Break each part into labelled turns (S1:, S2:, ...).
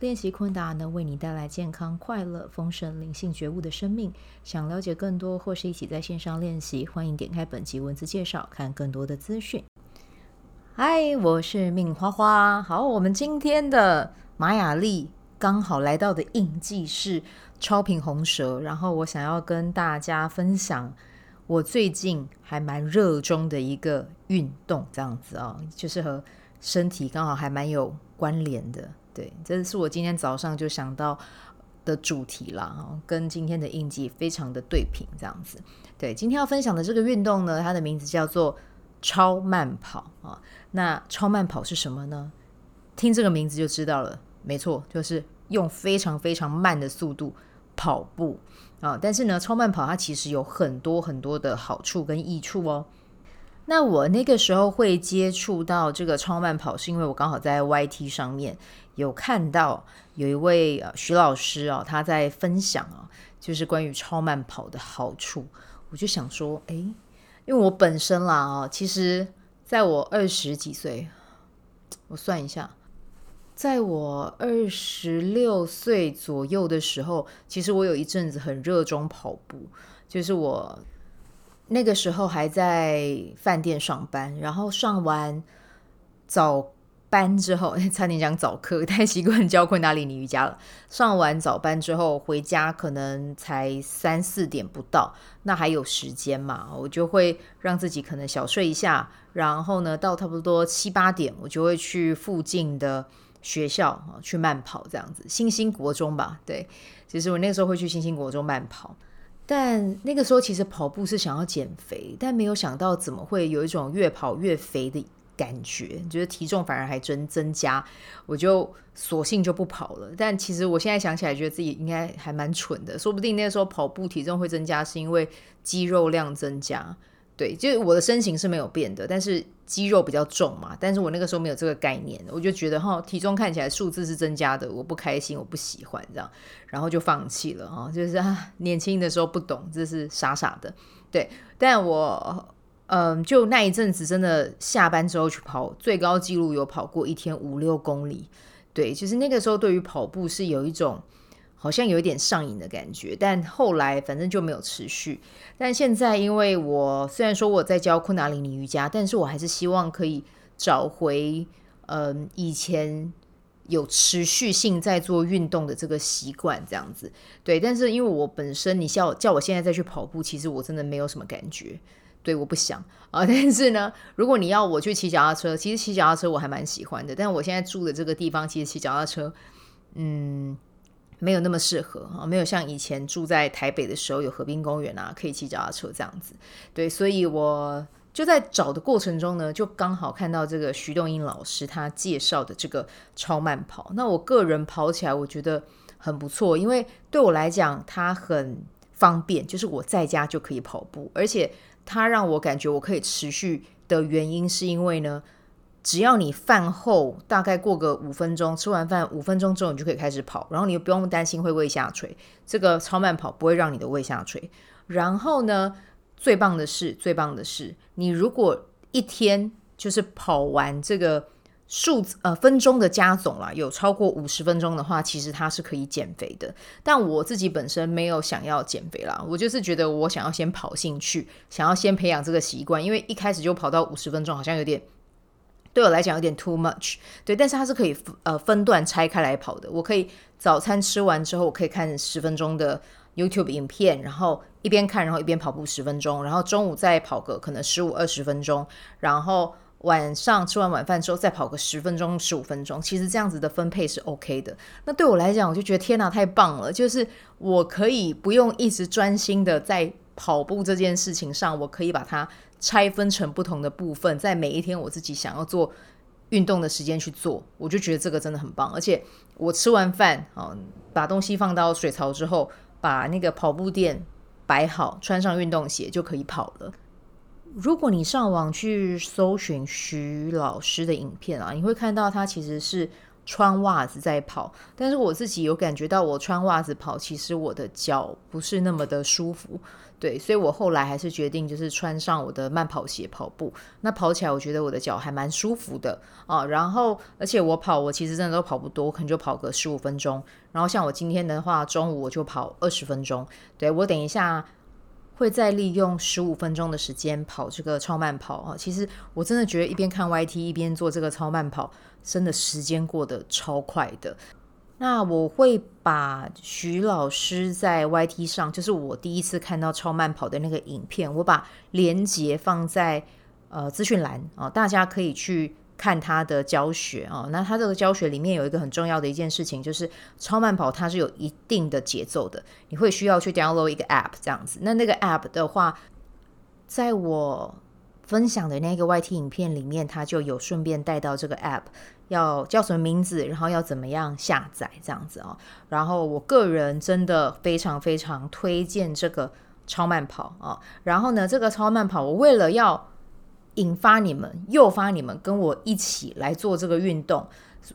S1: 练习昆达能为你带来健康、快乐、丰盛、灵性觉悟的生命。想了解更多或是一起在线上练习，欢迎点开本集文字介绍，看更多的资讯。嗨，我是命花花。好，我们今天的玛雅丽刚好来到的印记是超频红蛇，然后我想要跟大家分享我最近还蛮热衷的一个运动，这样子啊、哦，就是和身体刚好还蛮有关联的。对，这是我今天早上就想到的主题啦，跟今天的印记非常的对频，这样子。对，今天要分享的这个运动呢，它的名字叫做超慢跑啊。那超慢跑是什么呢？听这个名字就知道了，没错，就是用非常非常慢的速度跑步啊。但是呢，超慢跑它其实有很多很多的好处跟益处哦。那我那个时候会接触到这个超慢跑，是因为我刚好在 YT 上面有看到有一位呃徐老师啊，他在分享啊，就是关于超慢跑的好处。我就想说，诶，因为我本身啦啊，其实在我二十几岁，我算一下，在我二十六岁左右的时候，其实我有一阵子很热衷跑步，就是我。那个时候还在饭店上班，然后上完早班之后，差点讲早课，太习惯教昆达里尼瑜伽了。上完早班之后回家，可能才三四点不到，那还有时间嘛，我就会让自己可能小睡一下，然后呢，到差不多七八点，我就会去附近的学校啊去慢跑，这样子。新兴国中吧，对，其实我那时候会去新兴国中慢跑。但那个时候其实跑步是想要减肥，但没有想到怎么会有一种越跑越肥的感觉，觉得体重反而还增增加，我就索性就不跑了。但其实我现在想起来，觉得自己应该还蛮蠢的，说不定那个时候跑步体重会增加，是因为肌肉量增加。对，就是我的身形是没有变的，但是肌肉比较重嘛。但是我那个时候没有这个概念，我就觉得哈，体重看起来数字是增加的，我不开心，我不喜欢这样，然后就放弃了哈。就是啊，年轻的时候不懂，这是傻傻的。对，但我嗯，就那一阵子真的下班之后去跑，最高纪录有跑过一天五六公里。对，其实那个时候对于跑步是有一种。好像有一点上瘾的感觉，但后来反正就没有持续。但现在，因为我虽然说我在教昆达里尼瑜伽，但是我还是希望可以找回嗯、以前有持续性在做运动的这个习惯，这样子。对，但是因为我本身，你叫叫我现在再去跑步，其实我真的没有什么感觉。对，我不想 啊。但是呢，如果你要我去骑脚踏车，其实骑脚踏车我还蛮喜欢的。但我现在住的这个地方，其实骑脚踏车，嗯。没有那么适合啊，没有像以前住在台北的时候有河滨公园啊，可以骑脚踏车这样子。对，所以我就在找的过程中呢，就刚好看到这个徐栋英老师他介绍的这个超慢跑。那我个人跑起来我觉得很不错，因为对我来讲它很方便，就是我在家就可以跑步，而且它让我感觉我可以持续的原因是因为呢。只要你饭后大概过个五分钟，吃完饭五分钟之后，你就可以开始跑，然后你又不用担心会胃下垂。这个超慢跑不会让你的胃下垂。然后呢，最棒的是，最棒的是，你如果一天就是跑完这个数字呃分钟的加总啦，有超过五十分钟的话，其实它是可以减肥的。但我自己本身没有想要减肥啦，我就是觉得我想要先跑兴趣，想要先培养这个习惯，因为一开始就跑到五十分钟，好像有点。对我来讲有点 too much，对，但是它是可以呃分段拆开来跑的。我可以早餐吃完之后，我可以看十分钟的 YouTube 影片，然后一边看，然后一边跑步十分钟，然后中午再跑个可能十五二十分钟，然后晚上吃完晚饭之后再跑个十分钟十五分钟。其实这样子的分配是 OK 的。那对我来讲，我就觉得天哪，太棒了！就是我可以不用一直专心的在跑步这件事情上，我可以把它。拆分成不同的部分，在每一天我自己想要做运动的时间去做，我就觉得这个真的很棒。而且我吃完饭啊，把东西放到水槽之后，把那个跑步垫摆好，穿上运动鞋就可以跑了。如果你上网去搜寻徐老师的影片啊，你会看到他其实是穿袜子在跑。但是我自己有感觉到，我穿袜子跑，其实我的脚不是那么的舒服。对，所以我后来还是决定就是穿上我的慢跑鞋跑步。那跑起来，我觉得我的脚还蛮舒服的啊。然后，而且我跑，我其实真的都跑不多，可能就跑个十五分钟。然后像我今天的话，中午我就跑二十分钟。对，我等一下。会再利用十五分钟的时间跑这个超慢跑啊！其实我真的觉得一边看 YT 一边做这个超慢跑，真的时间过得超快的。那我会把徐老师在 YT 上，就是我第一次看到超慢跑的那个影片，我把连接放在呃资讯栏啊，大家可以去。看他的教学啊，那他这个教学里面有一个很重要的一件事情，就是超慢跑它是有一定的节奏的，你会需要去 download 一个 app 这样子。那那个 app 的话，在我分享的那个 YT 影片里面，它就有顺便带到这个 app 要叫什么名字，然后要怎么样下载这样子啊。然后我个人真的非常非常推荐这个超慢跑啊。然后呢，这个超慢跑我为了要引发你们，诱发你们跟我一起来做这个运动。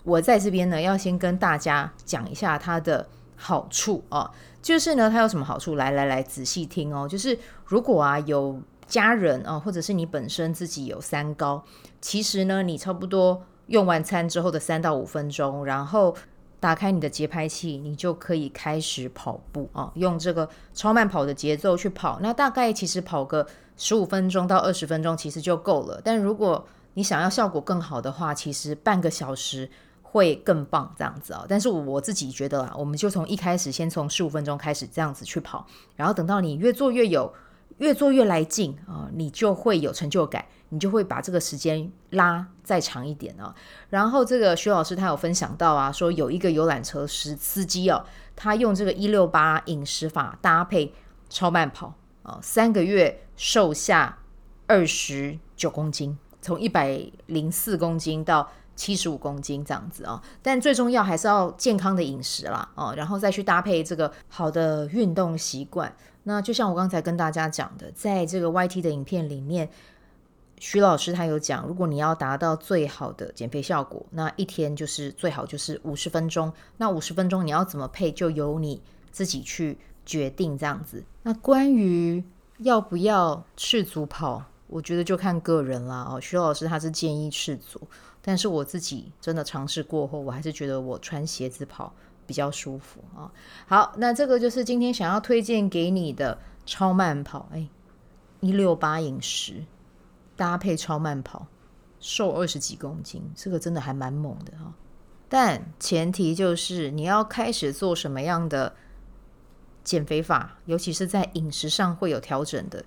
S1: 我在这边呢，要先跟大家讲一下它的好处啊，就是呢，它有什么好处？来来来，仔细听哦。就是如果啊有家人啊，或者是你本身自己有三高，其实呢，你差不多用完餐之后的三到五分钟，然后打开你的节拍器，你就可以开始跑步啊，用这个超慢跑的节奏去跑。那大概其实跑个。十五分钟到二十分钟其实就够了，但如果你想要效果更好的话，其实半个小时会更棒，这样子啊。但是我自己觉得啊，我们就从一开始先从十五分钟开始这样子去跑，然后等到你越做越有，越做越来劲啊，你就会有成就感，你就会把这个时间拉再长一点啊。然后这个徐老师他有分享到啊，说有一个游览车司司机哦，他用这个一六八饮食法搭配超慢跑啊。三个月瘦下二十九公斤，从一百零四公斤到七十五公斤这样子啊。但最重要还是要健康的饮食啦，哦，然后再去搭配这个好的运动习惯。那就像我刚才跟大家讲的，在这个 YT 的影片里面，徐老师他有讲，如果你要达到最好的减肥效果，那一天就是最好就是五十分钟。那五十分钟你要怎么配，就由你自己去。决定这样子。那关于要不要赤足跑，我觉得就看个人啦。哦，徐老师他是建议赤足，但是我自己真的尝试过后，我还是觉得我穿鞋子跑比较舒服啊。好，那这个就是今天想要推荐给你的超慢跑。哎，一六八饮食搭配超慢跑，瘦二十几公斤，这个真的还蛮猛的哈。但前提就是你要开始做什么样的。减肥法，尤其是在饮食上会有调整的，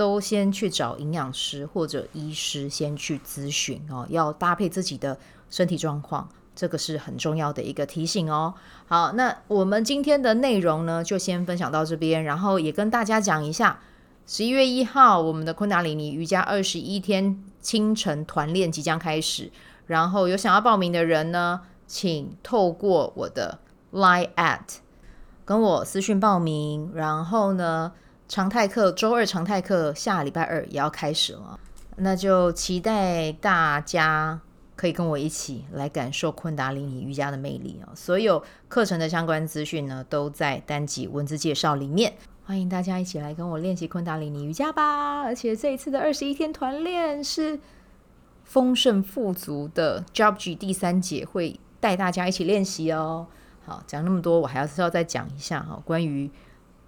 S1: 都先去找营养师或者医师先去咨询哦，要搭配自己的身体状况，这个是很重要的一个提醒哦。好，那我们今天的内容呢，就先分享到这边，然后也跟大家讲一下，十一月一号我们的昆达里尼瑜伽二十一天清晨团练即将开始，然后有想要报名的人呢，请透过我的 Line at。跟我私讯报名，然后呢，常态课周二常态课下礼拜二也要开始了，那就期待大家可以跟我一起来感受昆达里尼瑜伽的魅力啊！所有课程的相关资讯呢，都在单集文字介绍里面，欢迎大家一起来跟我练习昆达里尼瑜伽吧！而且这一次的二十一天团练是丰盛富足的 Job G 第三节会带大家一起练习哦。好，讲那么多，我还是要再讲一下哈，关于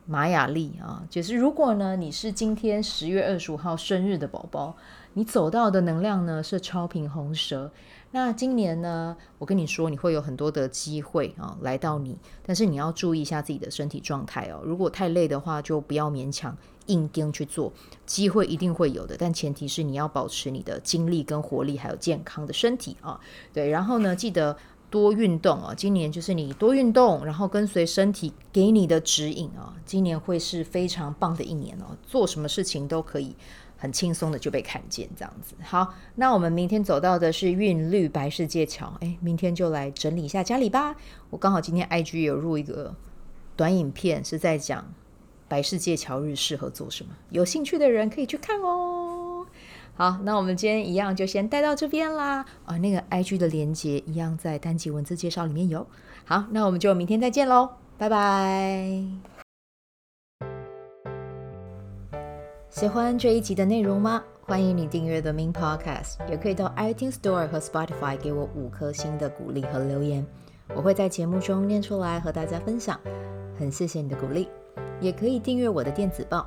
S1: 玛雅历啊，就是如果呢你是今天十月二十五号生日的宝宝，你走到的能量呢是超频红蛇。那今年呢，我跟你说，你会有很多的机会啊来到你，但是你要注意一下自己的身体状态哦。如果太累的话，就不要勉强硬跟去做，机会一定会有的，但前提是你要保持你的精力跟活力，还有健康的身体啊。对，然后呢，记得。多运动啊！今年就是你多运动，然后跟随身体给你的指引啊！今年会是非常棒的一年哦，做什么事情都可以很轻松的就被看见，这样子。好，那我们明天走到的是韵律白世界桥，哎，明天就来整理一下家里吧。我刚好今天 IG 有录一个短影片，是在讲白世界桥日适合做什么？有兴趣的人可以去看哦。好，那我们今天一样就先带到这边啦。啊，那个 IG 的连接一样在单集文字介绍里面有。好，那我们就明天再见喽，拜拜。喜欢这一集的内容吗？欢迎你订阅 The Min Podcast，也可以到 iTunes Store 和 Spotify 给我五颗星的鼓励和留言，我会在节目中念出来和大家分享。很谢谢你的鼓励，也可以订阅我的电子报，